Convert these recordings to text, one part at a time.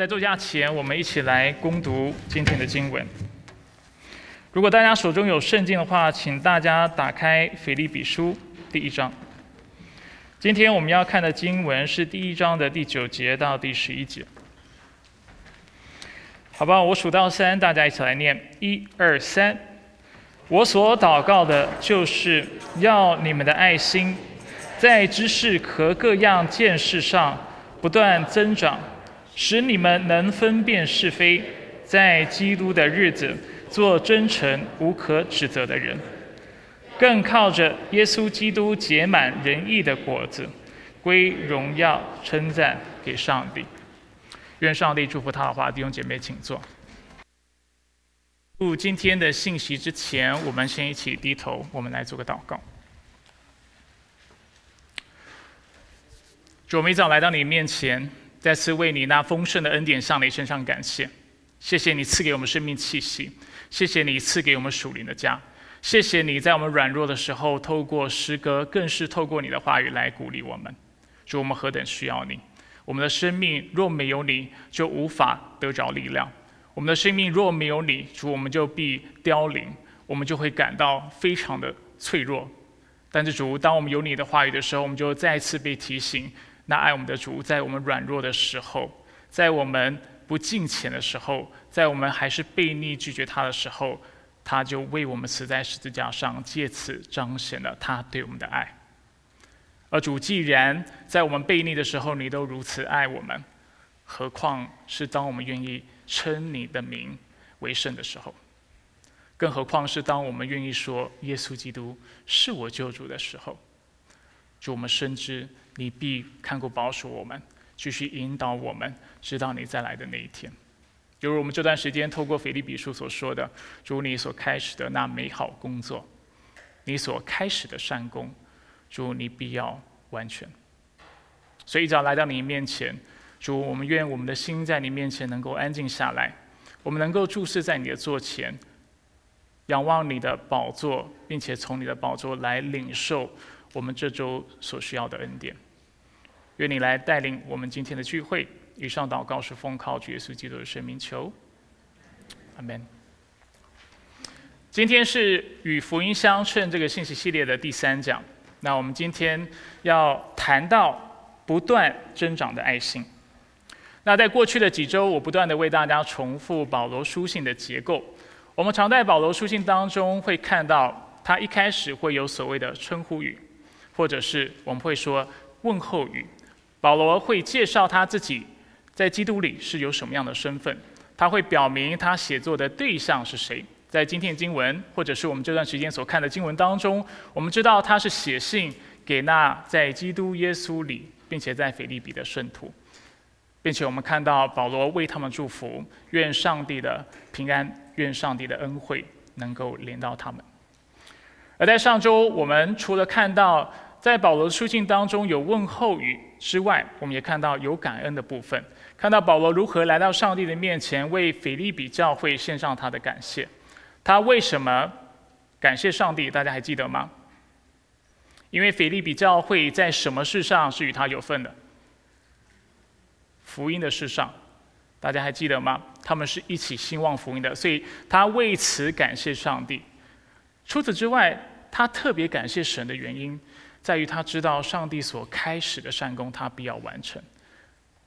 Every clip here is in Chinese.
在座驾前，我们一起来攻读今天的经文。如果大家手中有圣经的话，请大家打开《腓立比书》第一章。今天我们要看的经文是第一章的第九节到第十一节。好吧，我数到三，大家一起来念：一、二、三。我所祷告的就是要你们的爱心，在知识和各样见识上不断增长。使你们能分辨是非，在基督的日子做真诚无可指责的人，更靠着耶稣基督结满仁义的果子，归荣耀称赞给上帝。愿上帝祝福他的话，弟兄姐妹请坐。入今天的信息之前，我们先一起低头，我们来做个祷告。主，我们一早来到你面前。再次为你那丰盛的恩典向你身上感谢，谢谢你赐给我们生命气息，谢谢你赐给我们属灵的家，谢谢你在我们软弱的时候透过诗歌，更是透过你的话语来鼓励我们。主，我们何等需要你！我们的生命若没有你，就无法得着力量；我们的生命若没有你，主，我们就必凋零，我们就会感到非常的脆弱。但是主，当我们有你的话语的时候，我们就再次被提醒。那爱我们的主，在我们软弱的时候，在我们不敬虔的时候，在我们还是背逆拒绝他的时候，他就为我们死在十字架上，借此彰显了他对我们的爱。而主既然在我们背逆的时候，你都如此爱我们，何况是当我们愿意称你的名为圣的时候？更何况是当我们愿意说耶稣基督是我救主的时候？主，我们深知。你必看顾保守我们，继续引导我们，直到你再来的那一天。就如我们这段时间透过腓立比书所说的，主你所开始的那美好工作，你所开始的善功，主你必要完全。所以一早来到你面前，主我们愿我们的心在你面前能够安静下来，我们能够注视在你的座前，仰望你的宝座，并且从你的宝座来领受我们这周所需要的恩典。愿你来带领我们今天的聚会。以上祷告是奉靠主耶稣基督的圣名求，阿门。今天是与福音相称这个信息系列的第三讲。那我们今天要谈到不断增长的爱心。那在过去的几周，我不断的为大家重复保罗书信的结构。我们常在保罗书信当中会看到，他一开始会有所谓的称呼语，或者是我们会说问候语。保罗会介绍他自己在基督里是有什么样的身份，他会表明他写作的对象是谁。在今天经文或者是我们这段时间所看的经文当中，我们知道他是写信给那在基督耶稣里，并且在腓利比的圣徒，并且我们看到保罗为他们祝福，愿上帝的平安，愿上帝的恩惠能够临到他们。而在上周，我们除了看到在保罗的书信当中有问候语。之外，我们也看到有感恩的部分，看到保罗如何来到上帝的面前，为腓利比教会献上他的感谢。他为什么感谢上帝？大家还记得吗？因为腓利比教会在什么事上是与他有份的？福音的事上，大家还记得吗？他们是一起兴旺福音的，所以他为此感谢上帝。除此之外，他特别感谢神的原因。在于他知道上帝所开始的善功，他必要完成。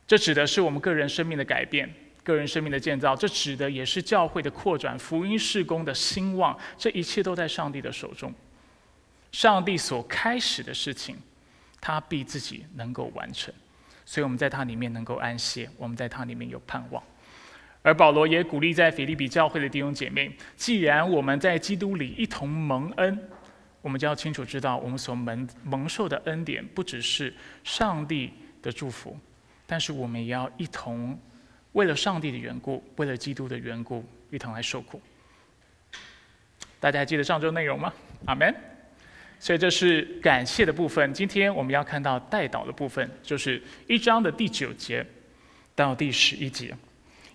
这指的是我们个人生命的改变、个人生命的建造。这指的也是教会的扩展、福音事工的兴旺。这一切都在上帝的手中。上帝所开始的事情，他必自己能够完成。所以我们在他里面能够安歇，我们在他里面有盼望。而保罗也鼓励在腓利比教会的弟兄姐妹：既然我们在基督里一同蒙恩。我们就要清楚知道，我们所蒙蒙受的恩典不只是上帝的祝福，但是我们也要一同为了上帝的缘故，为了基督的缘故，一同来受苦。大家还记得上周内容吗？阿门。所以这是感谢的部分。今天我们要看到代祷的部分，就是一章的第九节到第十一节。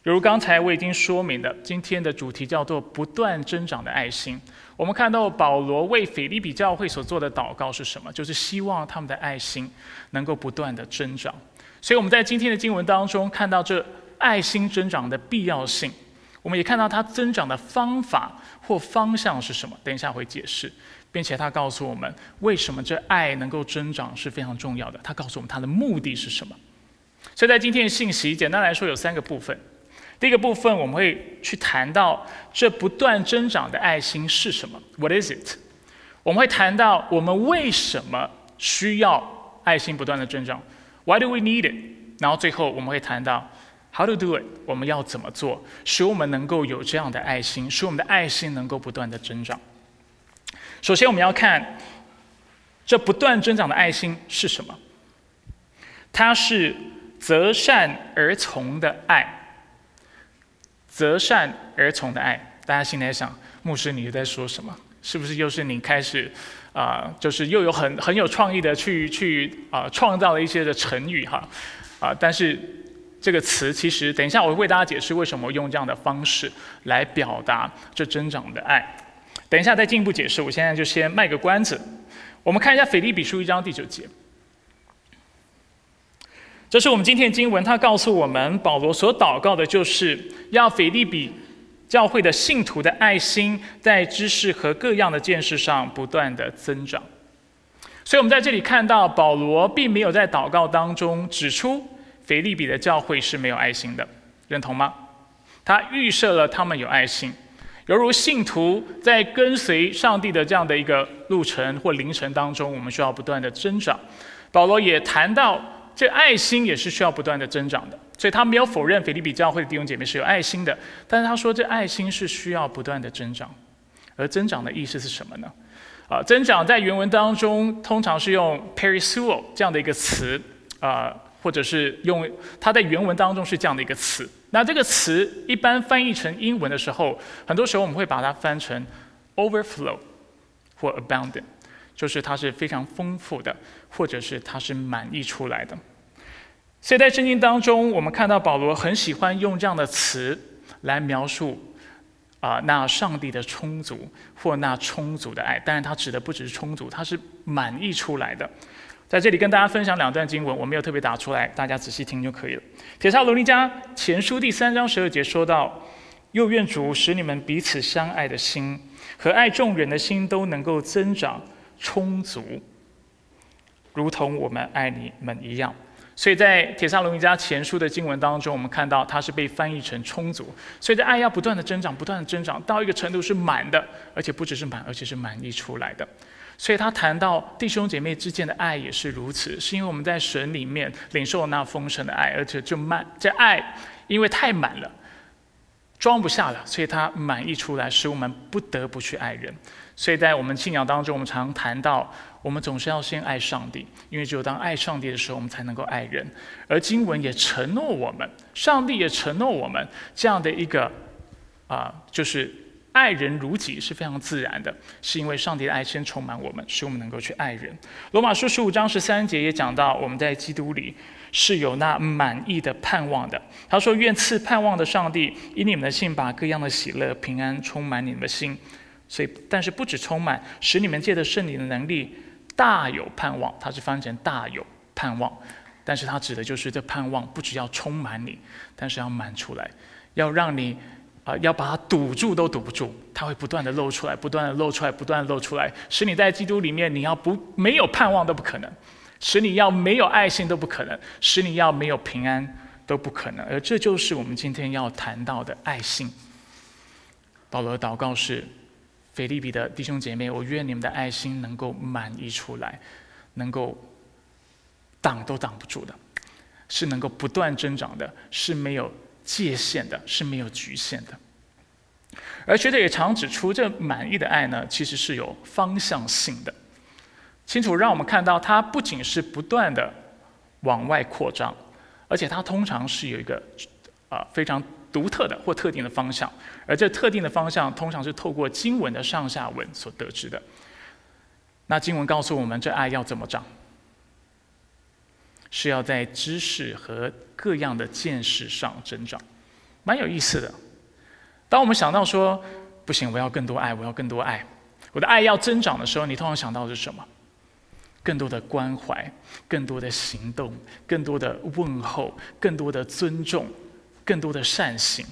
比如刚才我已经说明的，今天的主题叫做不断增长的爱心。我们看到保罗为腓利比教会所做的祷告是什么？就是希望他们的爱心能够不断的增长。所以我们在今天的经文当中看到这爱心增长的必要性，我们也看到它增长的方法或方向是什么。等一下会解释，并且他告诉我们为什么这爱能够增长是非常重要的。他告诉我们它的目的是什么。所以在今天的信息，简单来说有三个部分。第一个部分我们会去谈到这不断增长的爱心是什么？What is it？我们会谈到我们为什么需要爱心不断的增长？Why do we need it？然后最后我们会谈到 How to do it？我们要怎么做，使我们能够有这样的爱心，使我们的爱心能够不断的增长。首先我们要看这不断增长的爱心是什么？它是择善而从的爱。择善而从的爱，大家心里在想，牧师你在说什么？是不是又是你开始啊？就是又有很很有创意的去去啊创造了一些的成语哈啊！但是这个词其实，等一下我会为大家解释为什么用这样的方式来表达这增长的爱。等一下再进一步解释，我现在就先卖个关子。我们看一下腓立比书一章第九节。这是我们今天的经文，他告诉我们，保罗所祷告的就是要腓利比教会的信徒的爱心，在知识和各样的见识上不断的增长。所以，我们在这里看到，保罗并没有在祷告当中指出腓利比的教会是没有爱心的，认同吗？他预设了他们有爱心，犹如信徒在跟随上帝的这样的一个路程或凌晨当中，我们需要不断的增长。保罗也谈到。这爱心也是需要不断的增长的，所以他没有否认腓立比教会的弟兄姐妹是有爱心的，但是他说这爱心是需要不断的增长，而增长的意思是什么呢？啊，增长在原文当中通常是用 perisuo 这样的一个词，啊，或者是用它在原文当中是这样的一个词。那这个词一般翻译成英文的时候，很多时候我们会把它翻成 overflow 或 abundant。就是它是非常丰富的，或者是它是满溢出来的。所以在圣经当中，我们看到保罗很喜欢用这样的词来描述啊，那上帝的充足或那充足的爱。当然，他指的不只是充足，它是满溢出来的。在这里跟大家分享两段经文，我没有特别打出来，大家仔细听就可以了。铁沙罗尼迦前书第三章十二节说到：“又愿主使你们彼此相爱的心和爱众人的心都能够增长。”充足，如同我们爱你们一样。所以在铁萨罗尼迦前书的经文当中，我们看到它是被翻译成充足。所以这爱要不断的增长，不断的增长，到一个程度是满的，而且不只是满，而且是满溢出来的。所以他谈到弟兄姐妹之间的爱也是如此，是因为我们在神里面领受那丰盛的爱，而且就满这爱因为太满了，装不下了，所以它满溢出来，使我们不得不去爱人。所以在我们信仰当中，我们常谈到，我们总是要先爱上帝，因为只有当爱上帝的时候，我们才能够爱人。而经文也承诺我们，上帝也承诺我们这样的一个啊，就是爱人如己是非常自然的，是因为上帝的爱先充满我们，使我们能够去爱人。罗马书十五章十三节也讲到，我们在基督里是有那满意的盼望的。他说：“愿赐盼望的上帝，以你们的信，把各样的喜乐、平安充满你们的心。”所以，但是不止充满，使你们借着圣灵的能力，大有盼望。它是翻成大有盼望，但是它指的就是这盼望不只要充满你，但是要满出来，要让你啊，要把它堵住都堵不住，它会不断的露出来，不断的露出来，不断的露出来，使你在基督里面，你要不没有盼望都不可能，使你要没有爱心都不可能，使你要没有平安都不可能。而这就是我们今天要谈到的爱心。保罗祷告是。菲利比的弟兄姐妹，我愿你们的爱心能够满溢出来，能够挡都挡不住的，是能够不断增长的，是没有界限的，是没有局限的。而学者也常指出，这满意的爱呢，其实是有方向性的，清楚让我们看到，它不仅是不断的往外扩张，而且它通常是有一个啊非常。独特的或特定的方向，而这特定的方向通常是透过经文的上下文所得知的。那经文告诉我们，这爱要怎么长？是要在知识和各样的见识上增长，蛮有意思的。当我们想到说不行，我要更多爱，我要更多爱，我的爱要增长的时候，你通常想到的是什么？更多的关怀，更多的行动，更多的问候，更多的尊重。更多的善行，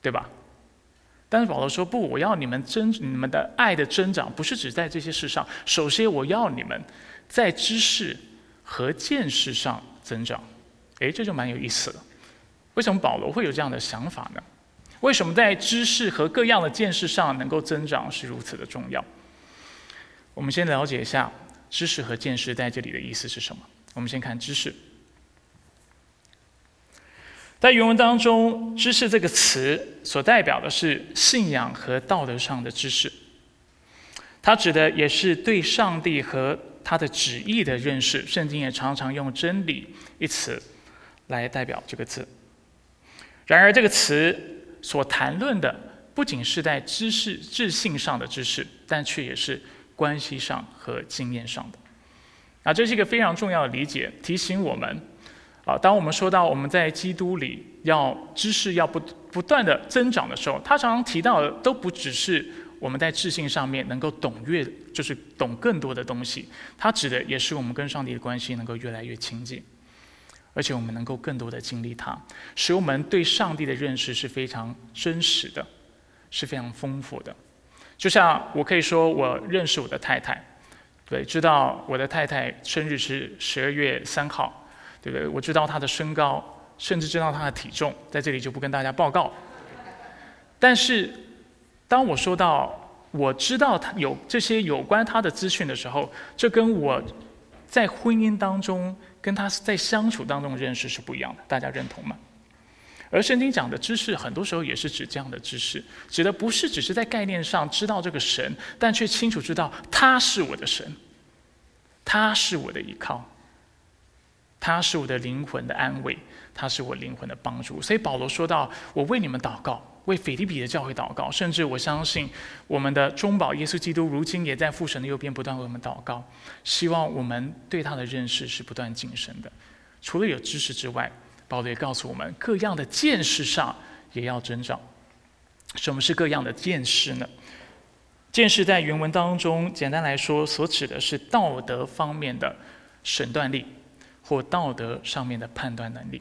对吧？但是保罗说不，我要你们增你们的爱的增长，不是只在这些事上。首先，我要你们在知识和见识上增长。诶，这就蛮有意思了。为什么保罗会有这样的想法呢？为什么在知识和各样的见识上能够增长是如此的重要？我们先了解一下知识和见识在这里的意思是什么。我们先看知识。在原文当中，“知识”这个词所代表的是信仰和道德上的知识，它指的也是对上帝和他的旨意的认识。圣经也常常用“真理”一词来代表这个字。然而，这个词所谈论的不仅是在知识、智性上的知识，但却也是关系上和经验上的。啊，这是一个非常重要的理解，提醒我们。啊，当我们说到我们在基督里要知识要不不断的增长的时候，他常常提到的都不只是我们在智性上面能够懂越，就是懂更多的东西，他指的也是我们跟上帝的关系能够越来越亲近，而且我们能够更多的经历他，使我们对上帝的认识是非常真实的，是非常丰富的。就像我可以说，我认识我的太太，对，知道我的太太生日是十二月三号。对不对？我知道他的身高，甚至知道他的体重，在这里就不跟大家报告。但是，当我说到我知道他有这些有关他的资讯的时候，这跟我在婚姻当中跟他在相处当中认识是不一样的。大家认同吗？而圣经讲的知识，很多时候也是指这样的知识，指的不是只是在概念上知道这个神，但却清楚知道他是我的神，他是我的依靠。他是我的灵魂的安慰，他是我灵魂的帮助。所以保罗说到：“我为你们祷告，为腓利比的教会祷告，甚至我相信我们的中保耶稣基督如今也在父神的右边不断为我们祷告，希望我们对他的认识是不断晋升的。除了有知识之外，保罗也告诉我们，各样的见识上也要增长。什么是各样的见识呢？见识在原文当中，简单来说，所指的是道德方面的审断力。”或道德上面的判断能力，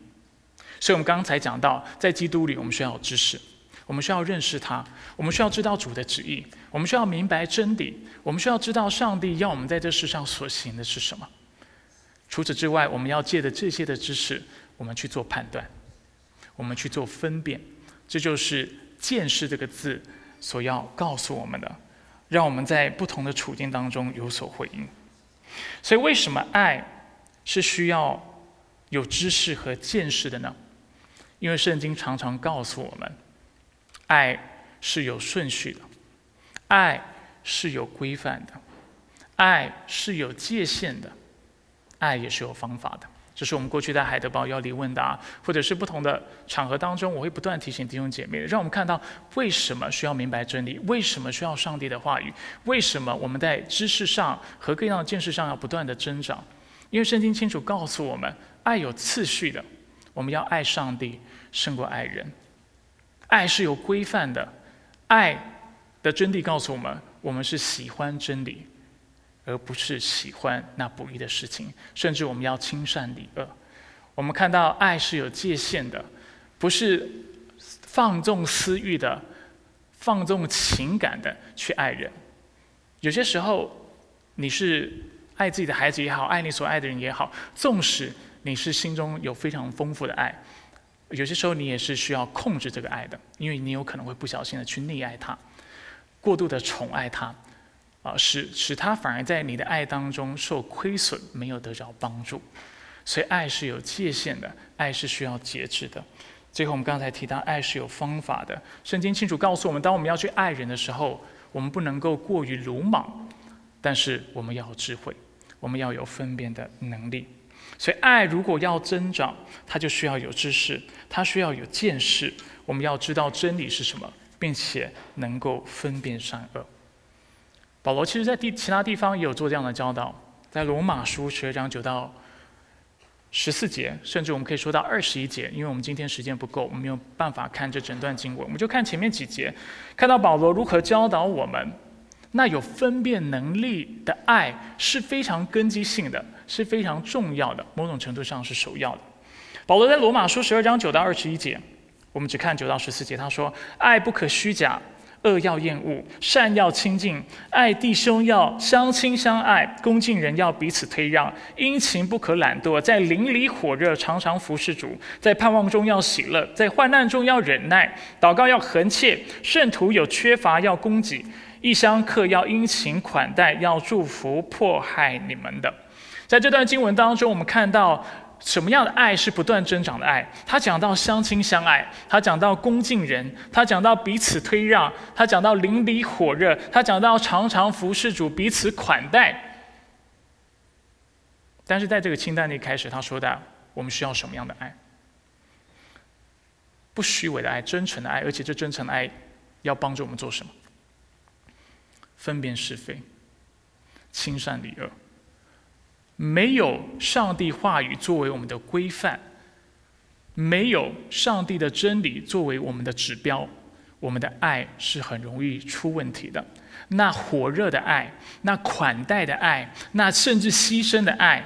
所以我们刚才讲到，在基督里，我们需要有知识，我们需要认识他，我们需要知道主的旨意，我们需要明白真理，我们需要知道上帝要我们在这世上所行的是什么。除此之外，我们要借着这些的知识，我们去做判断，我们去做分辨，这就是“见识”这个字所要告诉我们的，让我们在不同的处境当中有所回应。所以，为什么爱？是需要有知识和见识的呢，因为圣经常常告诉我们，爱是有顺序的，爱是有规范的，爱是有界限的，爱也是有方法的。这是我们过去在海德堡要离问答，或者是不同的场合当中，我会不断提醒弟兄姐妹，让我们看到为什么需要明白真理，为什么需要上帝的话语，为什么我们在知识上和各样的见识上要不断的增长。因为圣经清楚告诉我们，爱有次序的，我们要爱上帝胜过爱人。爱是有规范的，爱的真谛告诉我们，我们是喜欢真理，而不是喜欢那不义的事情。甚至我们要亲善礼恶。我们看到爱是有界限的，不是放纵私欲的、放纵情感的去爱人。有些时候，你是。爱自己的孩子也好，爱你所爱的人也好，纵使你是心中有非常丰富的爱，有些时候你也是需要控制这个爱的，因为你有可能会不小心的去溺爱他，过度的宠爱他，啊，使使他反而在你的爱当中受亏损，没有得着帮助。所以爱是有界限的，爱是需要节制的。最后我们刚才提到，爱是有方法的。圣经清楚告诉我们，当我们要去爱人的时候，我们不能够过于鲁莽，但是我们要智慧。我们要有分辨的能力，所以爱如果要增长，它就需要有知识，它需要有见识。我们要知道真理是什么，并且能够分辨善恶。保罗其实在地其他地方也有做这样的教导，在罗马书十二章九到十四节，甚至我们可以说到二十一节，因为我们今天时间不够，我们没有办法看这整段经文，我们就看前面几节，看到保罗如何教导我们。那有分辨能力的爱是非常根基性的，是非常重要的，某种程度上是首要的。保罗在罗马书十二章九到二十一节，我们只看九到十四节，他说：“爱不可虚假。”恶要厌恶，善要亲近，爱弟兄要相亲相爱，恭敬人要彼此推让，殷勤不可懒惰，在邻里火热，常常服侍主，在盼望中要喜乐，在患难中要忍耐，祷告要恒切，圣徒有缺乏要供给，异乡客要殷勤款待，要祝福迫害你们的。在这段经文当中，我们看到。什么样的爱是不断增长的爱？他讲到相亲相爱，他讲到恭敬人，他讲到彼此推让，他讲到邻里火热，他讲到常常服侍主，彼此款待。但是在这个清单里开始，他说的，我们需要什么样的爱？不虚伪的爱，真诚的爱，而且这真诚的爱要帮助我们做什么？分辨是非，亲善离恶。没有上帝话语作为我们的规范，没有上帝的真理作为我们的指标，我们的爱是很容易出问题的。那火热的爱，那款待的爱，那甚至牺牲的爱，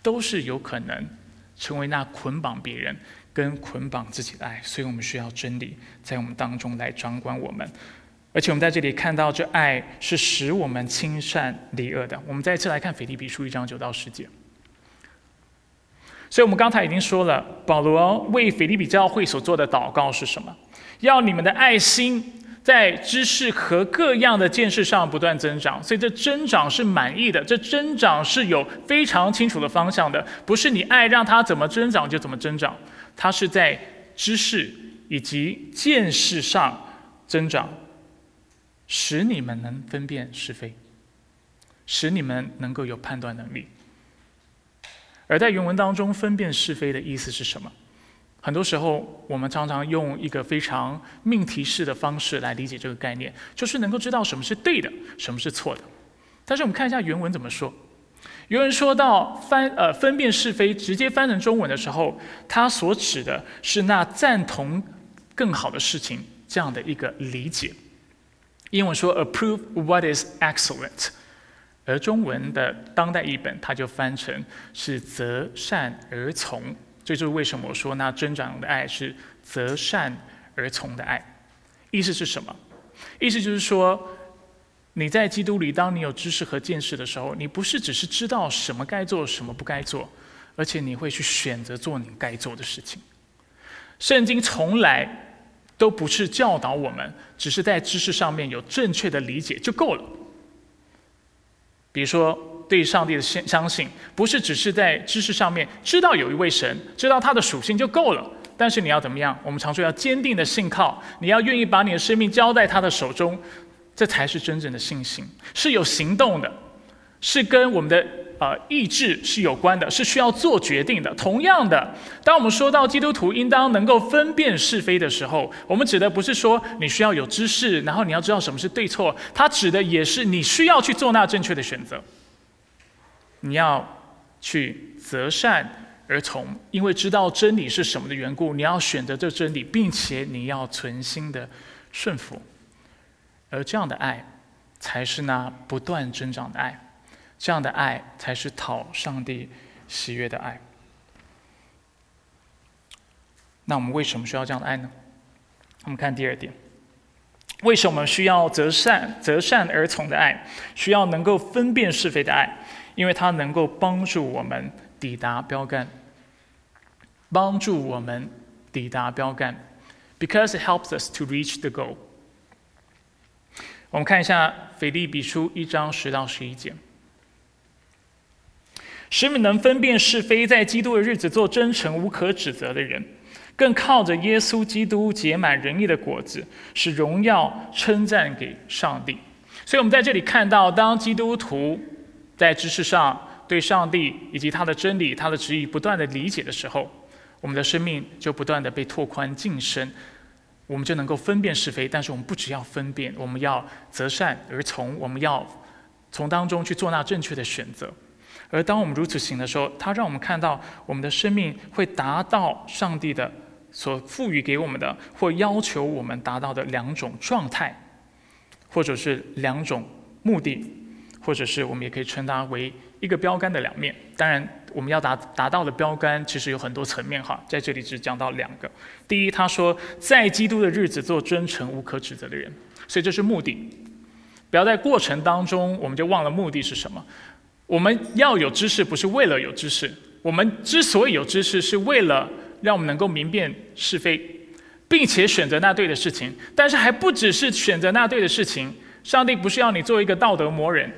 都是有可能成为那捆绑别人跟捆绑自己的爱。所以我们需要真理在我们当中来掌管我们。而且我们在这里看到，这爱是使我们亲善离恶的。我们再次来看腓立比书一章九到十节。所以我们刚才已经说了，保罗为腓立比教会所做的祷告是什么？要你们的爱心在知识和各样的见识上不断增长。所以这增长是满意的，这增长是有非常清楚的方向的，不是你爱让它怎么增长就怎么增长，它是在知识以及见识上增长。使你们能分辨是非，使你们能够有判断能力。而在原文当中，分辨是非的意思是什么？很多时候，我们常常用一个非常命题式的方式来理解这个概念，就是能够知道什么是对的，什么是错的。但是我们看一下原文怎么说。原文说到翻呃分辨是非，直接翻成中文的时候，它所指的是那赞同更好的事情这样的一个理解。英文说 “approve what is excellent”，而中文的当代译本它就翻成是“择善而从”。这就是为什么我说那增长的爱是择善而从的爱。意思是什么？意思就是说，你在基督里，当你有知识和见识的时候，你不是只是知道什么该做，什么不该做，而且你会去选择做你该做的事情。圣经从来。都不是教导我们，只是在知识上面有正确的理解就够了。比如说，对上帝的相相信，不是只是在知识上面知道有一位神，知道他的属性就够了。但是你要怎么样？我们常说要坚定的信靠，你要愿意把你的生命交在他的手中，这才是真正的信心，是有行动的，是跟我们的。呃，意志是有关的，是需要做决定的。同样的，当我们说到基督徒应当能够分辨是非的时候，我们指的不是说你需要有知识，然后你要知道什么是对错，它指的也是你需要去做那正确的选择。你要去择善而从，因为知道真理是什么的缘故，你要选择这真理，并且你要存心的顺服。而这样的爱，才是那不断增长的爱。这样的爱才是讨上帝喜悦的爱。那我们为什么需要这样的爱呢？我们看第二点：为什么需要择善择善而从的爱？需要能够分辨是非的爱，因为它能够帮助我们抵达标杆，帮助我们抵达标杆，because it helps us to reach the goal。我们看一下腓立比书一章十到十一节。使你能分辨是非，在基督的日子做真诚无可指责的人，更靠着耶稣基督结满仁义的果子，使荣耀称赞给上帝。所以，我们在这里看到，当基督徒在知识上对上帝以及他的真理、他的旨意不断的理解的时候，我们的生命就不断的被拓宽晋升，我们就能够分辨是非。但是，我们不只要分辨，我们要择善而从，我们要从当中去做那正确的选择。而当我们如此行的时候，它让我们看到我们的生命会达到上帝的所赋予给我们的，或要求我们达到的两种状态，或者是两种目的，或者是我们也可以称它为一个标杆的两面。当然，我们要达达到的标杆其实有很多层面哈，在这里只讲到两个。第一，他说在基督的日子做真诚无可指责的人，所以这是目的。不要在过程当中我们就忘了目的是什么。我们要有知识，不是为了有知识。我们之所以有知识，是为了让我们能够明辨是非，并且选择那对的事情。但是还不只是选择那对的事情。上帝不是要你做一个道德魔人，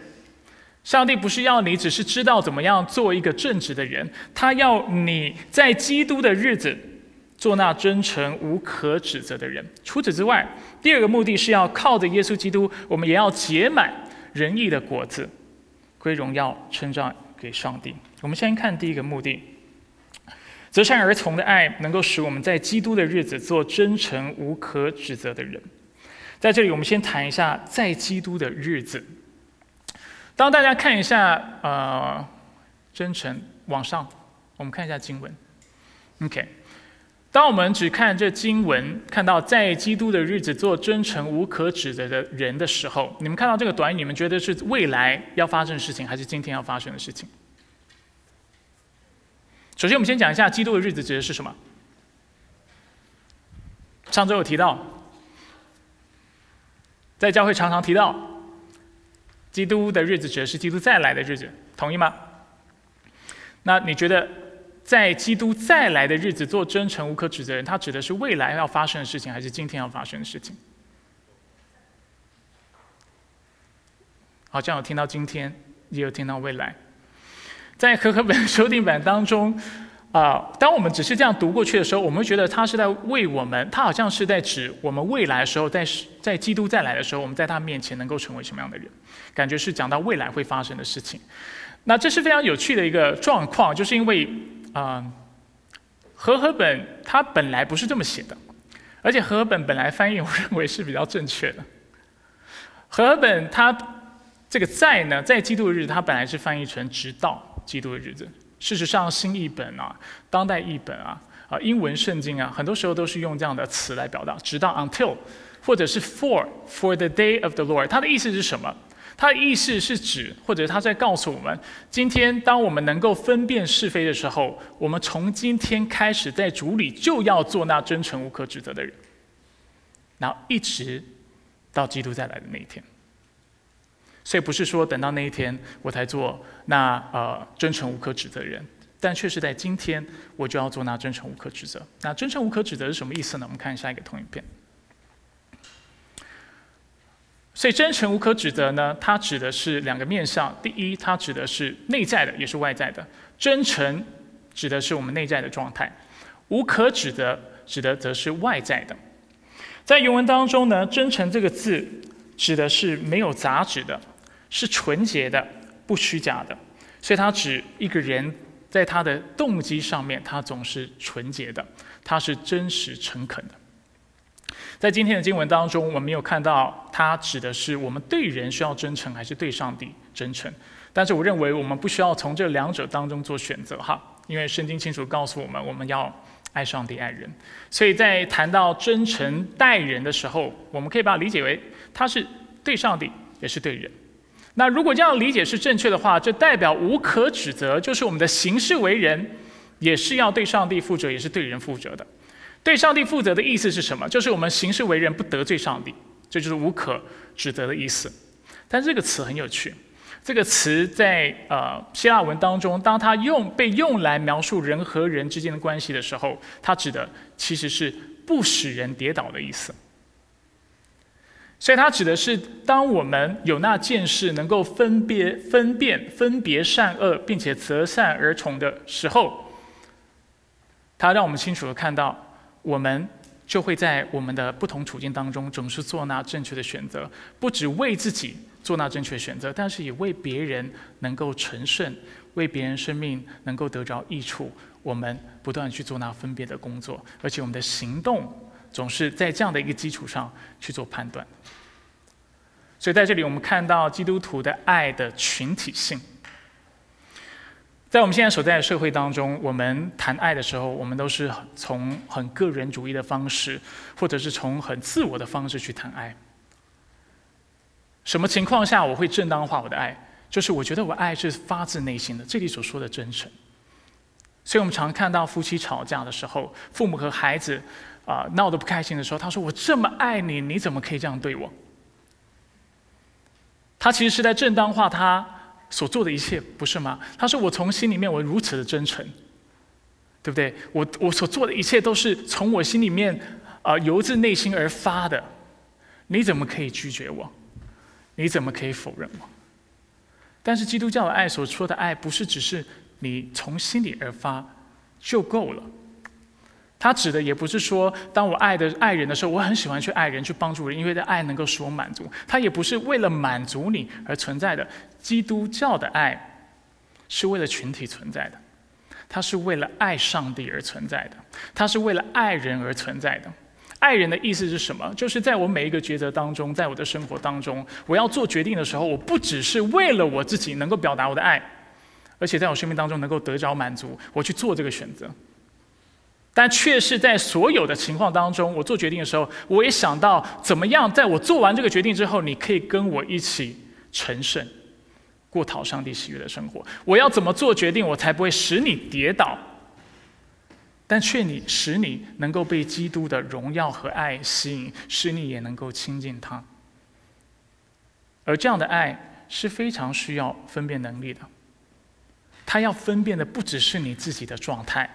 上帝不是要你只是知道怎么样做一个正直的人，他要你在基督的日子做那真诚无可指责的人。除此之外，第二个目的是要靠着耶稣基督，我们也要结满仁义的果子。归荣耀称赞给上帝。我们先看第一个目的：择善而从的爱，能够使我们在基督的日子做真诚无可指责的人。在这里，我们先谈一下在基督的日子。当大家看一下，呃，真诚往上，我们看一下经文。OK。当我们只看这经文，看到在基督的日子做真诚无可指责的人的时候，你们看到这个短语，你们觉得是未来要发生的事情，还是今天要发生的事情？首先，我们先讲一下基督的日子指的是什么。上周有提到，在教会常常提到，基督的日子指的是基督再来的日子，同意吗？那你觉得？在基督再来的日子做真诚无可指责人，他指的是未来要发生的事情，还是今天要发生的事情？好像有听到今天，也有听到未来。在和合本修订版当中，啊，当我们只是这样读过去的时候，我们觉得他是在为我们，他好像是在指我们未来的时候，在在基督再来的时候，我们在他面前能够成为什么样的人？感觉是讲到未来会发生的事情。那这是非常有趣的一个状况，就是因为。啊，和合本它本来不是这么写的，而且和合本本来翻译我认为是比较正确的。和合本它这个在呢，在基督日，它本来是翻译成直到基督的日子。事实上，新译本啊，当代译本啊，啊，英文圣经啊，很多时候都是用这样的词来表达，直到 until，或者是 for for the day of the Lord，它的意思是什么？他的意思是指，或者他在告诉我们：今天当我们能够分辨是非的时候，我们从今天开始在主里就要做那真诚无可指责的人，然后一直到基督再来的那一天。所以不是说等到那一天我才做那呃真诚无可指责的人，但却是在今天我就要做那真诚无可指责。那真诚无可指责是什么意思呢？我们看下一个投影片。所以真诚无可指责呢？它指的是两个面向。第一，它指的是内在的，也是外在的。真诚指的是我们内在的状态，无可指责指的则是外在的。在原文当中呢，“真诚”这个字指的是没有杂质的，是纯洁的，不虚假的。所以它指一个人在他的动机上面，他总是纯洁的，他是真实诚恳的。在今天的经文当中，我们没有看到它指的是我们对人需要真诚，还是对上帝真诚。但是我认为我们不需要从这两者当中做选择哈，因为圣经清楚告诉我们，我们要爱上帝、爱人。所以在谈到真诚待人的时候，我们可以把它理解为，它是对上帝，也是对人。那如果这样理解是正确的话，这代表无可指责，就是我们的行事为人，也是要对上帝负责，也是对人负责的。对上帝负责的意思是什么？就是我们行事为人不得罪上帝，这就是无可指责的意思。但这个词很有趣，这个词在呃希腊文当中，当它用被用来描述人和人之间的关系的时候，它指的其实是不使人跌倒的意思。所以它指的是，当我们有那见识，能够分别、分辨、分别善恶，并且择善而从的时候，它让我们清楚的看到。我们就会在我们的不同处境当中，总是做那正确的选择，不只为自己做那正确选择，但是也为别人能够成圣，为别人生命能够得着益处。我们不断去做那分别的工作，而且我们的行动总是在这样的一个基础上去做判断。所以在这里，我们看到基督徒的爱的群体性。在我们现在所在的社会当中，我们谈爱的时候，我们都是从很个人主义的方式，或者是从很自我的方式去谈爱。什么情况下我会正当化我的爱？就是我觉得我爱是发自内心的，这里所说的真诚。所以我们常看到夫妻吵架的时候，父母和孩子啊闹得不开心的时候，他说：“我这么爱你，你怎么可以这样对我？”他其实是在正当化他所做的一切，不是吗？他说：“我从心里面我如此的真诚，对不对？我我所做的一切都是从我心里面啊由自内心而发的，你怎么可以拒绝我？你怎么可以否认我？”但是基督教的爱所说的爱，不是只是。你从心里而发就够了。他指的也不是说，当我爱的爱人的时候，我很喜欢去爱人，去帮助人，因为的爱能够使我满足。他也不是为了满足你而存在的。基督教的爱是为了群体存在的，它是为了爱上帝而存在的，它是为了爱人而存在的。爱人的意思是什么？就是在我每一个抉择当中，在我的生活当中，我要做决定的时候，我不只是为了我自己能够表达我的爱。而且在我生命当中能够得着满足，我去做这个选择，但却是在所有的情况当中，我做决定的时候，我也想到怎么样，在我做完这个决定之后，你可以跟我一起成圣，过讨上帝喜悦的生活。我要怎么做决定，我才不会使你跌倒，但却你使你能够被基督的荣耀和爱吸引，使你也能够亲近他。而这样的爱是非常需要分辨能力的。他要分辨的不只是你自己的状态，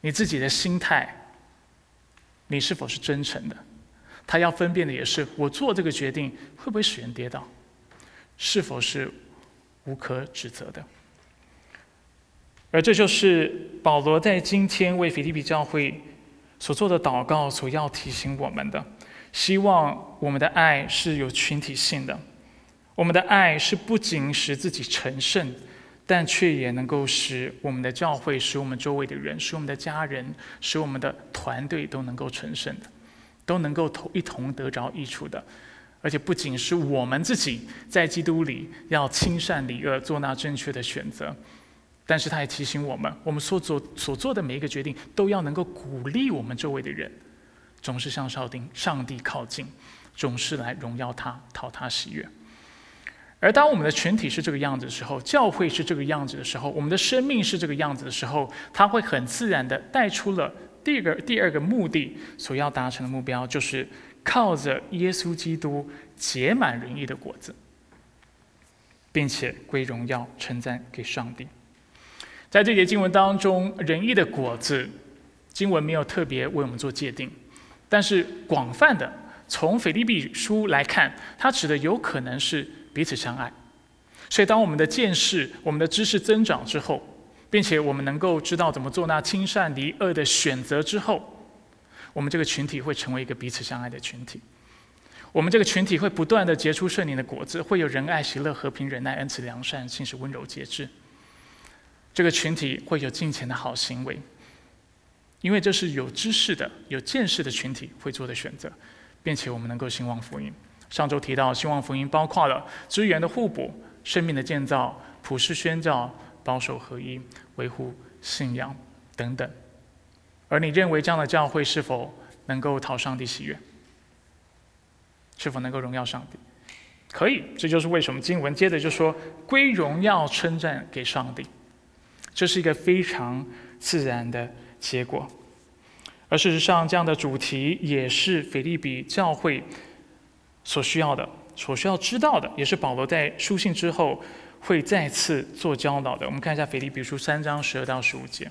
你自己的心态，你是否是真诚的？他要分辨的也是我做这个决定会不会使人跌倒，是否是无可指责的？而这就是保罗在今天为腓立比教会所做的祷告所要提醒我们的：希望我们的爱是有群体性的，我们的爱是不仅使自己成圣。但却也能够使我们的教会、使我们周围的人、使我们的家人、使我们的团队都能够成圣的，都能够同一同得着益处的。而且不仅是我们自己在基督里要亲善离恶，做那正确的选择，但是他也提醒我们，我们所做所做的每一个决定，都要能够鼓励我们周围的人，总是向上帝、上帝靠近，总是来荣耀他、讨他喜悦。而当我们的群体是这个样子的时候，教会是这个样子的时候，我们的生命是这个样子的时候，它会很自然的带出了第二个第二个目的所要达成的目标，就是靠着耶稣基督结满仁义的果子，并且归荣耀称赞给上帝。在这节经文当中，仁义的果子，经文没有特别为我们做界定，但是广泛的从腓立比书来看，它指的有可能是。彼此相爱，所以当我们的见识、我们的知识增长之后，并且我们能够知道怎么做那亲善离恶的选择之后，我们这个群体会成为一个彼此相爱的群体。我们这个群体会不断的结出圣灵的果子，会有仁爱、喜乐、和平、忍耐、恩慈、良善、信实、温柔、节制。这个群体会有金钱的好行为，因为这是有知识的、有见识的群体会做的选择，并且我们能够兴旺福音。上周提到，希望福音包括了资源的互补、生命的建造、普世宣教、保守合一、维护信仰等等。而你认为这样的教会是否能够讨上帝喜悦？是否能够荣耀上帝？可以，这就是为什么经文接着就说归荣耀称赞给上帝。这是一个非常自然的结果。而事实上，这样的主题也是腓利比教会。所需要的，所需要知道的，也是保罗在书信之后会再次做教导的。我们看一下腓立比书三章十二到十五节，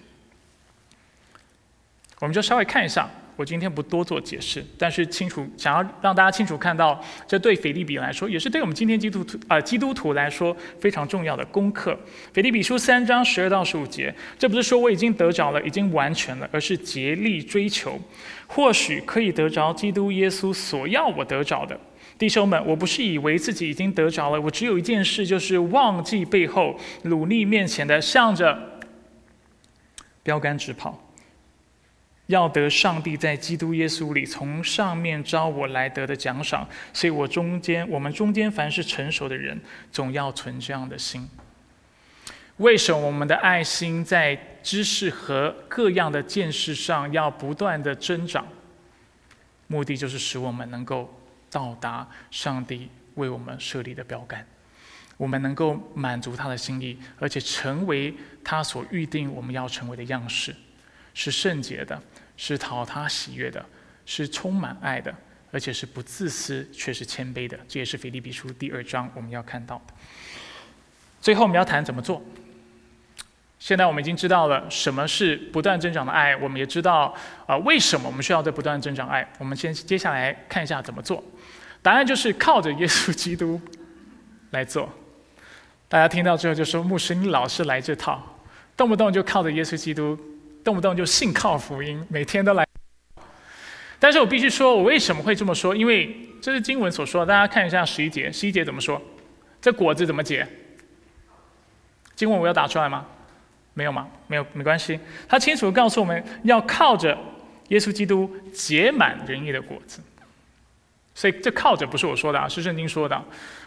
我们就稍微看一下。我今天不多做解释，但是清楚想要让大家清楚看到，这对腓立比来说，也是对我们今天基督徒啊基督徒来说非常重要的功课。腓立比书三章十二到十五节，这不是说我已经得着了，已经完全了，而是竭力追求，或许可以得着基督耶稣所要我得着的。弟兄们，我不是以为自己已经得着了，我只有一件事，就是忘记背后，努力面前的，向着标杆直跑，要得上帝在基督耶稣里从上面招我来得的奖赏。所以我中间，我们中间凡是成熟的人，总要存这样的心。为什么我们的爱心在知识和各样的见识上要不断的增长？目的就是使我们能够。到达上帝为我们设立的标杆，我们能够满足他的心意，而且成为他所预定我们要成为的样式，是圣洁的，是讨他喜悦的，是充满爱的，而且是不自私却是谦卑的。这也是腓立比书第二章我们要看到的。最后我们要谈怎么做。现在我们已经知道了什么是不断增长的爱，我们也知道啊为什么我们需要这不断增长爱。我们先接下来看一下怎么做。答案就是靠着耶稣基督来做。大家听到之后就说：“牧师，你老是来这套，动不动就靠着耶稣基督，动不动就信靠福音，每天都来。”但是我必须说，我为什么会这么说？因为这是经文所说的。大家看一下十一节，十一节怎么说？这果子怎么解？经文我要打出来吗？没有吗？没有，没关系。他清楚告诉我们要靠着耶稣基督结满仁义的果子。所以这靠着不是我说的啊，是圣经说的。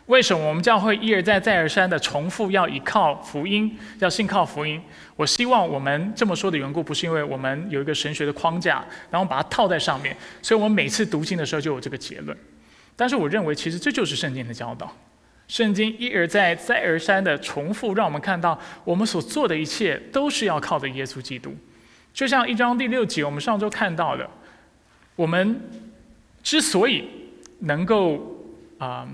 为什么我们教会一而再、再而三的重复要依靠福音，要信靠福音？我希望我们这么说的缘故，不是因为我们有一个神学的框架，然后把它套在上面，所以我们每次读经的时候就有这个结论。但是我认为，其实这就是圣经的教导。圣经一而再、再而三的重复，让我们看到我们所做的一切都是要靠着耶稣基督。就像一章第六节，我们上周看到的，我们之所以能够啊。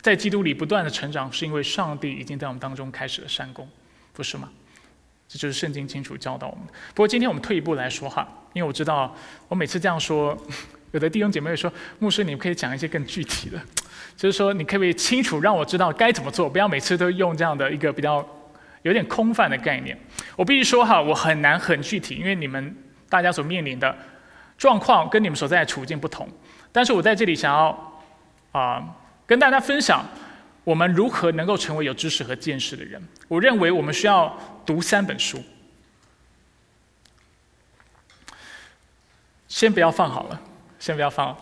在基督里不断的成长，是因为上帝已经在我们当中开始了善功，不是吗？这就是圣经清楚教导我们。不过今天我们退一步来说哈，因为我知道我每次这样说，有的弟兄姐妹说，牧师，你可以讲一些更具体的，就是说你可不可以清楚让我知道该怎么做，不要每次都用这样的一个比较有点空泛的概念。我必须说哈，我很难很具体，因为你们大家所面临的状况跟你们所在的处境不同。但是我在这里想要啊。跟大家分享，我们如何能够成为有知识和见识的人。我认为我们需要读三本书。先不要放好了，先不要放。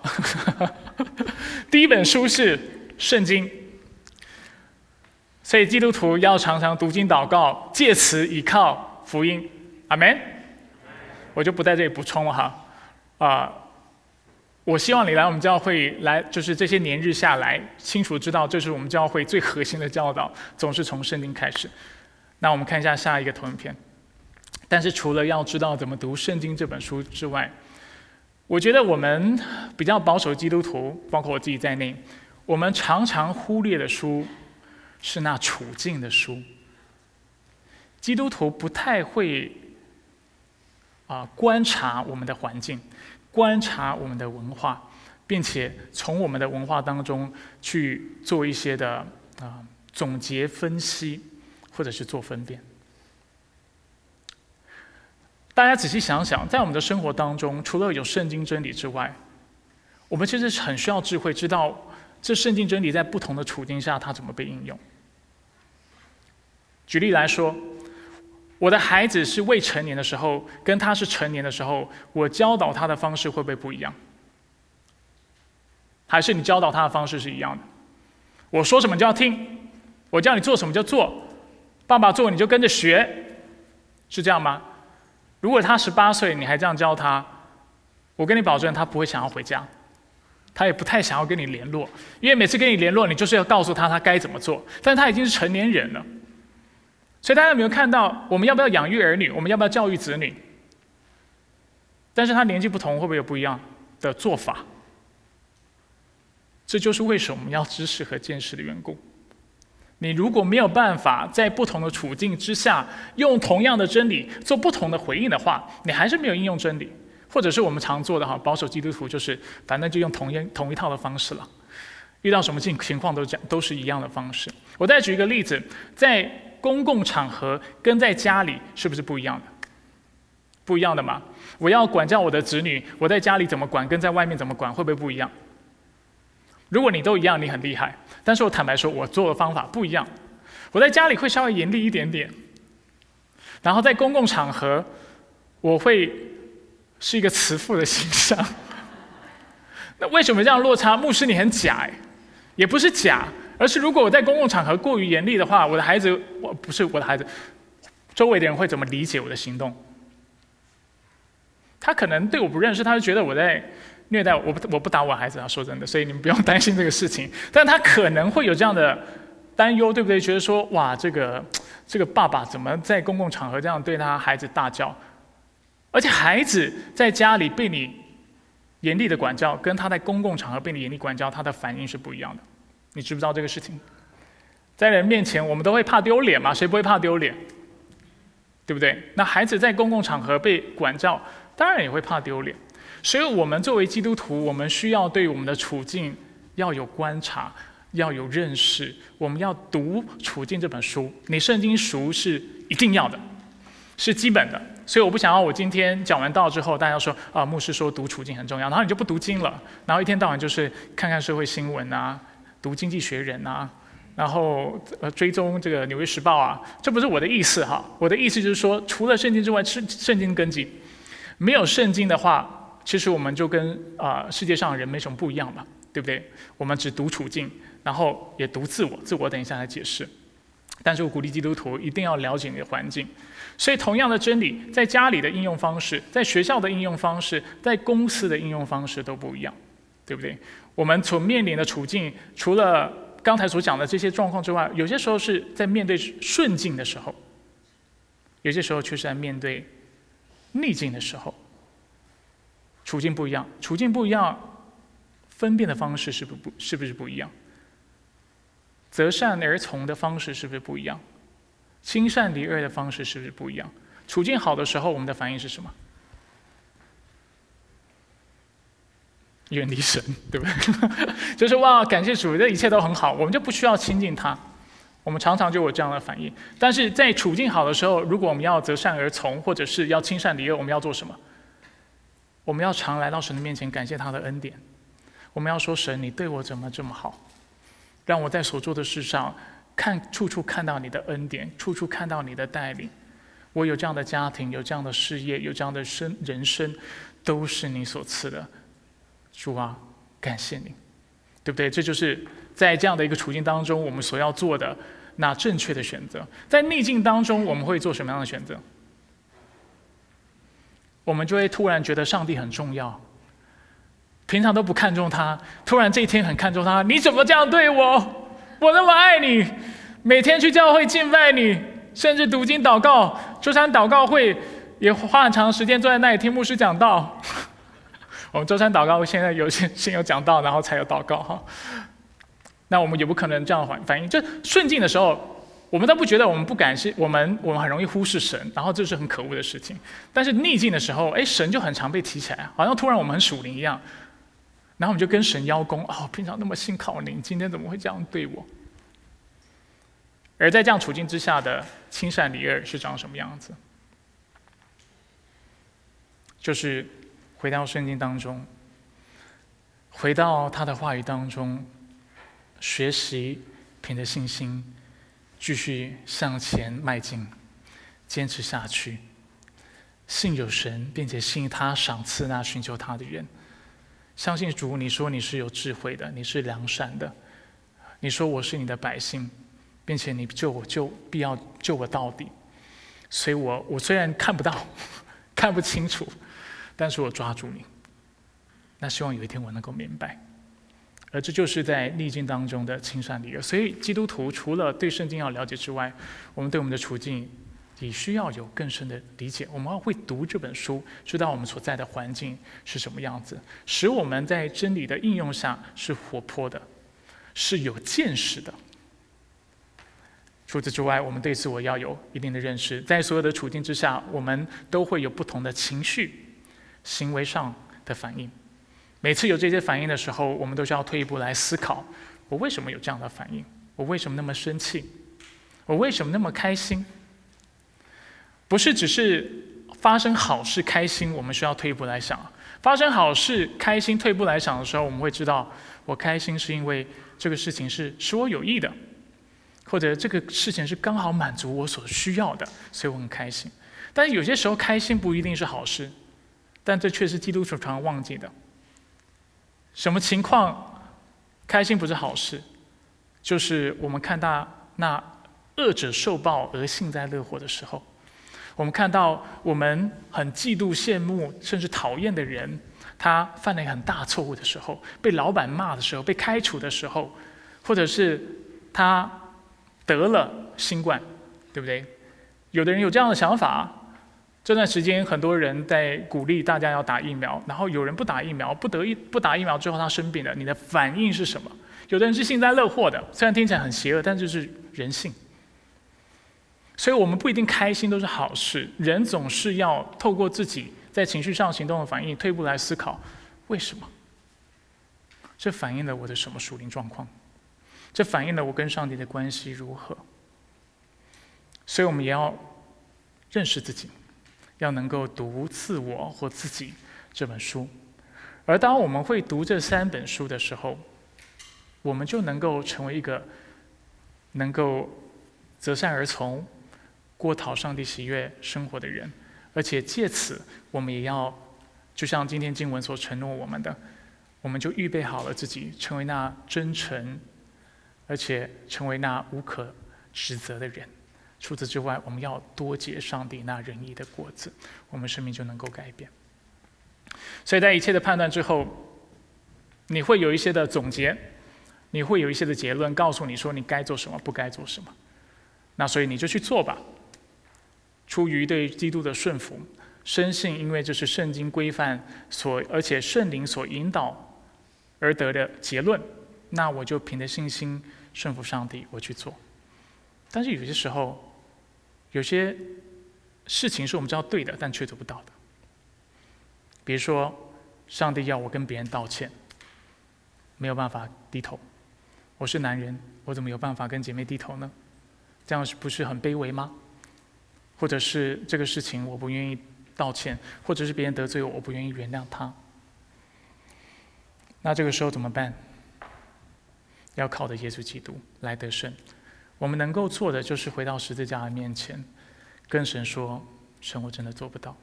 第一本书是《圣经》，所以基督徒要常常读经祷告，借此依靠福音。阿门。我就不在这里补充了哈，啊。我希望你来我们教会来，就是这些年日下来，清楚知道这是我们教会最核心的教导，总是从圣经开始。那我们看一下下一个投影片。但是除了要知道怎么读圣经这本书之外，我觉得我们比较保守基督徒，包括我自己在内，我们常常忽略的书是那处境的书。基督徒不太会啊观察我们的环境。观察我们的文化，并且从我们的文化当中去做一些的啊总结分析，或者是做分辨。大家仔细想想，在我们的生活当中，除了有圣经真理之外，我们其实很需要智慧，知道这圣经真理在不同的处境下它怎么被应用。举例来说。我的孩子是未成年的时候，跟他是成年的时候，我教导他的方式会不会不一样？还是你教导他的方式是一样的？我说什么就要听，我叫你做什么就做，爸爸做你就跟着学，是这样吗？如果他十八岁你还这样教他，我跟你保证他不会想要回家，他也不太想要跟你联络，因为每次跟你联络，你就是要告诉他他该怎么做，但他已经是成年人了。所以大家有没有看到，我们要不要养育儿女？我们要不要教育子女？但是他年纪不同，会不会有不一样的做法？这就是为什么我们要知识和见识的缘故。你如果没有办法在不同的处境之下，用同样的真理做不同的回应的话，你还是没有应用真理。或者是我们常做的哈，保守基督徒就是反正就用同一同一套的方式了。遇到什么情情况都讲都是一样的方式。我再举一个例子，在。公共场合跟在家里是不是不一样的？不一样的嘛？我要管教我的子女，我在家里怎么管，跟在外面怎么管，会不会不一样？如果你都一样，你很厉害。但是我坦白说，我做的方法不一样。我在家里会稍微严厉一点点，然后在公共场合，我会是一个慈父的形象。那为什么这样落差？牧师，你很假哎，也不是假。而是如果我在公共场合过于严厉的话，我的孩子，我不是我的孩子，周围的人会怎么理解我的行动？他可能对我不认识，他就觉得我在虐待我。我不打我孩子啊，说真的，所以你们不用担心这个事情。但他可能会有这样的，担忧，对不对？觉得说，哇，这个这个爸爸怎么在公共场合这样对他孩子大叫？而且孩子在家里被你严厉的管教，跟他在公共场合被你严厉管教，他的反应是不一样的。你知不知道这个事情？在人面前，我们都会怕丢脸嘛？谁不会怕丢脸？对不对？那孩子在公共场合被管教，当然也会怕丢脸。所以，我们作为基督徒，我们需要对我们的处境要有观察，要有认识。我们要读《处境》这本书，你圣经熟是一定要的，是基本的。所以，我不想要我今天讲完道之后，大家说啊，牧师说读《处境》很重要，然后你就不读经了，然后一天到晚就是看看社会新闻啊，读《经济学人》啊，然后呃追踪这个《纽约时报》啊，这不是我的意思哈。我的意思就是说，除了圣经之外，圣圣经根基，没有圣经的话。其实我们就跟啊世界上人没什么不一样嘛，对不对？我们只读处境，然后也读自我，自我等一下来解释。但是我鼓励基督徒一定要了解你的环境。所以同样的真理，在家里的应用方式，在学校的应用方式，在公司的应用方式都不一样，对不对？我们所面临的处境，除了刚才所讲的这些状况之外，有些时候是在面对顺境的时候，有些时候却是在面对逆境的时候。处境不一样，处境不一样，分辨的方式是不不是不是不一样？择善而从的方式是不是不一样？亲善离恶的方式是不是不一样？处境好的时候，我们的反应是什么？远离神，对不对？就是哇，感谢主，这一切都很好，我们就不需要亲近他。我们常常就有这样的反应。但是在处境好的时候，如果我们要择善而从，或者是要亲善离恶，我们要做什么？我们要常来到神的面前，感谢他的恩典。我们要说：“神，你对我怎么这么好？让我在所做的事上看处处看到你的恩典，处处看到你的带领。我有这样的家庭，有这样的事业，有这样的生人生，都是你所赐的。主啊，感谢你，对不对？这就是在这样的一个处境当中，我们所要做的那正确的选择。在逆境当中，我们会做什么样的选择？”我们就会突然觉得上帝很重要，平常都不看重他，突然这一天很看重他。你怎么这样对我？我那么爱你，每天去教会敬拜你，甚至读经祷告，周三祷告会也花很长时间坐在那里听牧师讲道。我们周三祷告现在有先先有讲道，然后才有祷告哈。那我们也不可能这样反反应，就顺境的时候。我们都不觉得我们不感谢我们，我们很容易忽视神，然后这是很可恶的事情。但是逆境的时候，哎，神就很常被提起来，好像突然我们很属灵一样，然后我们就跟神邀功，哦，平常那么信靠您，今天怎么会这样对我？而在这样处境之下的亲善离恶是长什么样子？就是回到圣经当中，回到他的话语当中，学习凭着信心。继续向前迈进，坚持下去，信有神，并且信他赏赐那寻求他的人。相信主，你说你是有智慧的，你是良善的，你说我是你的百姓，并且你救我救必要救我到底。所以我我虽然看不到，看不清楚，但是我抓住你。那希望有一天我能够明白。而这就是在逆境当中的亲善理由。所以，基督徒除了对圣经要了解之外，我们对我们的处境也需要有更深的理解。我们要会读这本书，知道我们所在的环境是什么样子，使我们在真理的应用下是活泼的，是有见识的。除此之外，我们对自我要有一定的认识。在所有的处境之下，我们都会有不同的情绪、行为上的反应。每次有这些反应的时候，我们都需要退一步来思考：我为什么有这样的反应？我为什么那么生气？我为什么那么开心？不是只是发生好事开心，我们需要退一步来想。发生好事开心，退步来想的时候，我们会知道，我开心是因为这个事情是使我有益的，或者这个事情是刚好满足我所需要的，所以我很开心。但是有些时候，开心不一定是好事，但这却是基督徒常常忘记的。什么情况开心不是好事？就是我们看到那恶者受报而幸灾乐祸的时候，我们看到我们很嫉妒、羡慕甚至讨厌的人，他犯了一个很大错误的时候，被老板骂的时候，被开除的时候，或者是他得了新冠，对不对？有的人有这样的想法。这段时间，很多人在鼓励大家要打疫苗，然后有人不打疫苗，不得一不打疫苗之后他生病了，你的反应是什么？有的人是幸灾乐祸的，虽然听起来很邪恶，但这是人性。所以我们不一定开心都是好事，人总是要透过自己在情绪上行动的反应，退步来思考，为什么？这反映了我的什么属灵状况？这反映了我跟上帝的关系如何？所以我们也要认识自己，要能够读自我或自己这本书。而当我们会读这三本书的时候，我们就能够成为一个能够择善而从。过讨上帝喜悦生活的人，而且借此，我们也要，就像今天经文所承诺我们的，我们就预备好了自己，成为那真诚，而且成为那无可指责的人。除此之外，我们要多结上帝那仁义的果子，我们生命就能够改变。所以在一切的判断之后，你会有一些的总结，你会有一些的结论，告诉你说你该做什么，不该做什么。那所以你就去做吧。出于对基督的顺服，深信因为这是圣经规范所，而且圣灵所引导而得的结论，那我就凭着信心顺服上帝，我去做。但是有些时候，有些事情是我们知道对的，但却做不到的。比如说，上帝要我跟别人道歉，没有办法低头。我是男人，我怎么有办法跟姐妹低头呢？这样是不是很卑微吗？或者是这个事情我不愿意道歉，或者是别人得罪我，我不愿意原谅他。那这个时候怎么办？要靠着耶稣基督来得胜。我们能够做的就是回到十字架的面前，跟神说：“神，我真的做不到。”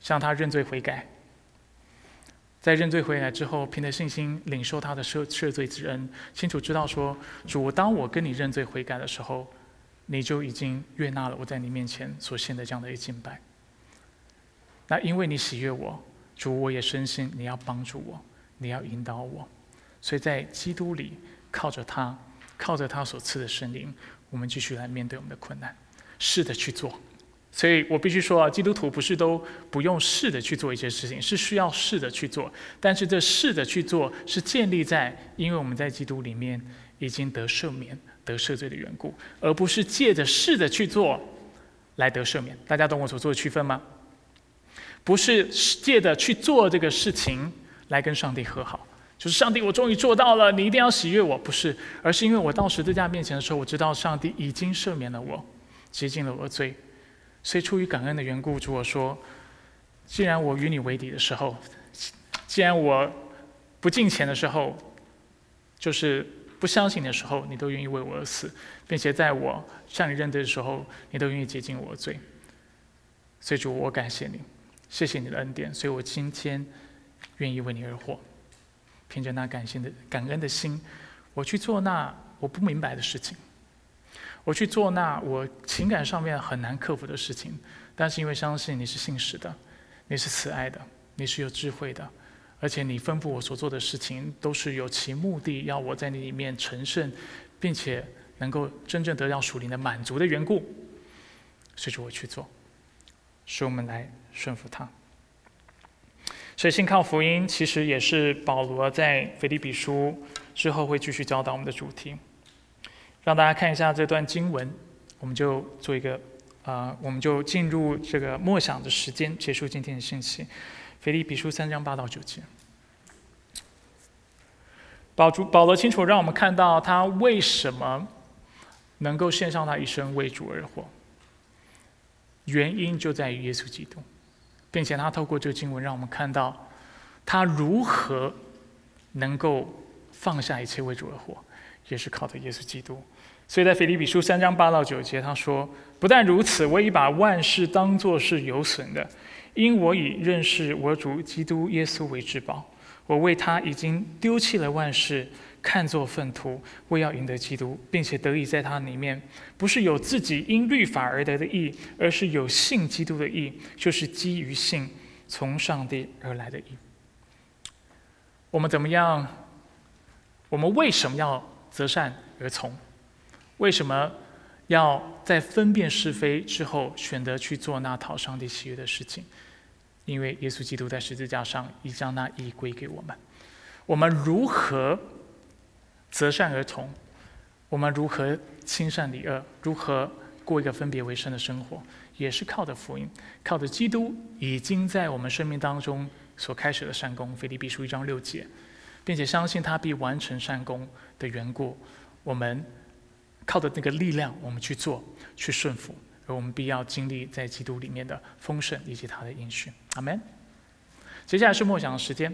向他认罪悔改。在认罪悔改之后，凭着信心领受他的赦赦罪之恩，清楚知道说：“主，当我跟你认罪悔改的时候。”你就已经悦纳了我在你面前所献的这样的一敬拜。那因为你喜悦我，主我也深信你要帮助我，你要引导我，所以在基督里靠着他，靠着他所赐的圣灵，我们继续来面对我们的困难，试着去做。所以我必须说啊，基督徒不是都不用试着去做一些事情，是需要试着去做。但是这试着去做，是建立在因为我们在基督里面已经得赦免。得赦罪的缘故，而不是借着试着去做来得赦免。大家懂我所做的区分吗？不是借着去做这个事情来跟上帝和好，就是上帝，我终于做到了，你一定要喜悦我。不是，而是因为我到十字架面前的时候，我知道上帝已经赦免了我，洁净了我的罪，所以出于感恩的缘故，主我说，既然我与你为敌的时候，既然我不敬钱的时候，就是。不相信的时候，你都愿意为我而死，并且在我向你认罪的时候，你都愿意洁净我的罪。所以主，我感谢你，谢谢你的恩典。所以我今天愿意为你而活，凭着那感性的感恩的心，我去做那我不明白的事情，我去做那我情感上面很难克服的事情。但是因为相信你是信实的，你是慈爱的，你是有智慧的。而且你吩咐我所做的事情都是有其目的，要我在你里面成圣，并且能够真正得到属灵的满足的缘故，随着我去做，使我们来顺服他。所以信靠福音其实也是保罗在腓立比书之后会继续教导我们的主题。让大家看一下这段经文，我们就做一个啊，我们就进入这个默想的时间，结束今天的信息。腓立比书三章八到九节，保主保罗清楚让我们看到他为什么能够献上他一生为主而活，原因就在于耶稣基督，并且他透过这个经文让我们看到他如何能够放下一切为主而活，也是靠着耶稣基督。所以在腓立比书三章八到九节，他说：“不但如此，我已把万事当作是有损的。”因我以认识我主基督耶稣为至宝，我为他已经丢弃了万事，看作粪土，为要赢得基督，并且得以在他里面，不是有自己因律法而得的义，而是有信基督的义，就是基于信从上帝而来的义。我们怎么样？我们为什么要择善而从？为什么要在分辨是非之后选择去做那讨上帝喜悦的事情？因为耶稣基督在十字架上已将那义归给我们。我们如何择善而从？我们如何亲善离恶？如何过一个分别为圣的生活？也是靠着福音，靠着基督已经在我们生命当中所开始的善功。腓立比书一章六节，并且相信他必完成善功的缘故，我们靠着那个力量，我们去做，去顺服。而我们必要经历在基督里面的丰盛以及他的应许。阿门。接下来是默想的时间，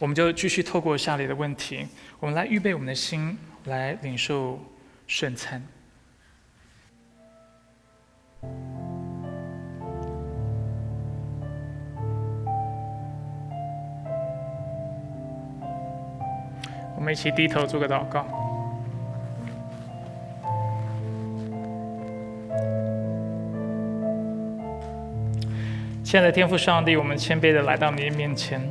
我们就继续透过下列的问题，我们来预备我们的心，来领受圣餐。我们一起低头做个祷告。亲爱的天父上帝，我们谦卑的来到你的面前。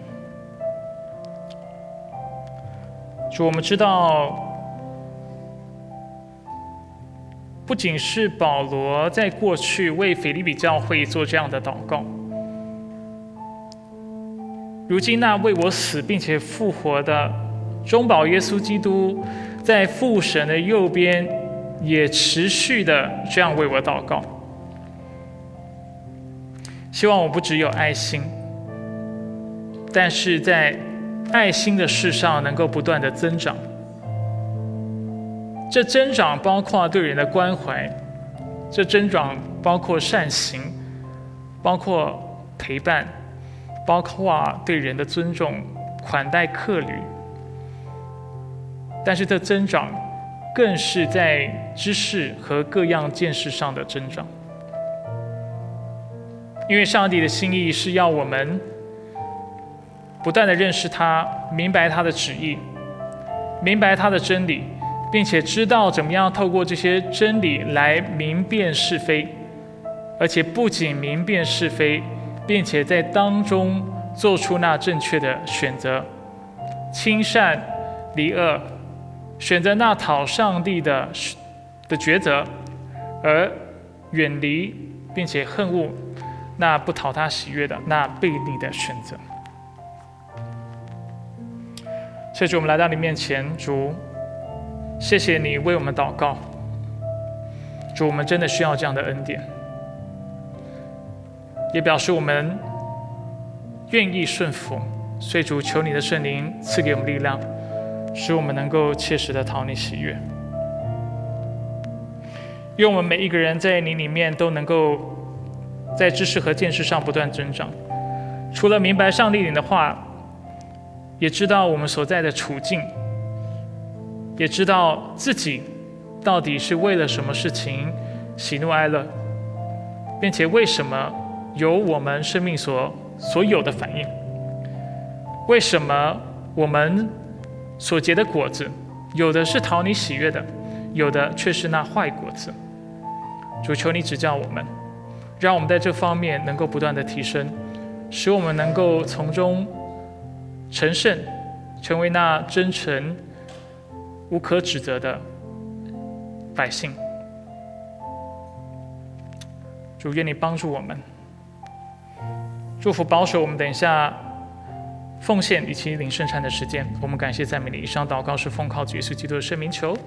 我们知道，不仅是保罗在过去为腓利比教会做这样的祷告，如今那为我死并且复活的中保耶稣基督，在父神的右边，也持续的这样为我祷告。希望我不只有爱心，但是在爱心的事上能够不断的增长。这增长包括对人的关怀，这增长包括善行，包括陪伴，包括对人的尊重、款待客旅。但是这增长更是在知识和各样见识上的增长。因为上帝的心意是要我们不断的认识他，明白他的旨意，明白他的真理，并且知道怎么样透过这些真理来明辨是非，而且不仅明辨是非，并且在当中做出那正确的选择，亲善离恶，选择那讨上帝的的抉择，而远离并且恨恶。那不讨他喜悦的那悖逆的选择，谢主，我们来到你面前，主，谢谢你为我们祷告，主，我们真的需要这样的恩典，也表示我们愿意顺服，所以主求你的圣灵赐给我们力量，使我们能够切实的讨你喜悦，愿我们每一个人在你里面都能够。在知识和见识上不断增长，除了明白上帝领的话，也知道我们所在的处境，也知道自己到底是为了什么事情喜怒哀乐，并且为什么有我们生命所所有的反应，为什么我们所结的果子，有的是讨你喜悦的，有的却是那坏果子。主求你指教我们。让我们在这方面能够不断的提升，使我们能够从中成圣，成为那真诚、无可指责的百姓。主愿你帮助我们，祝福保守我们。等一下奉献以及领圣餐的时间，我们感谢赞美你。以上祷告是奉靠主耶稣基督的圣名求。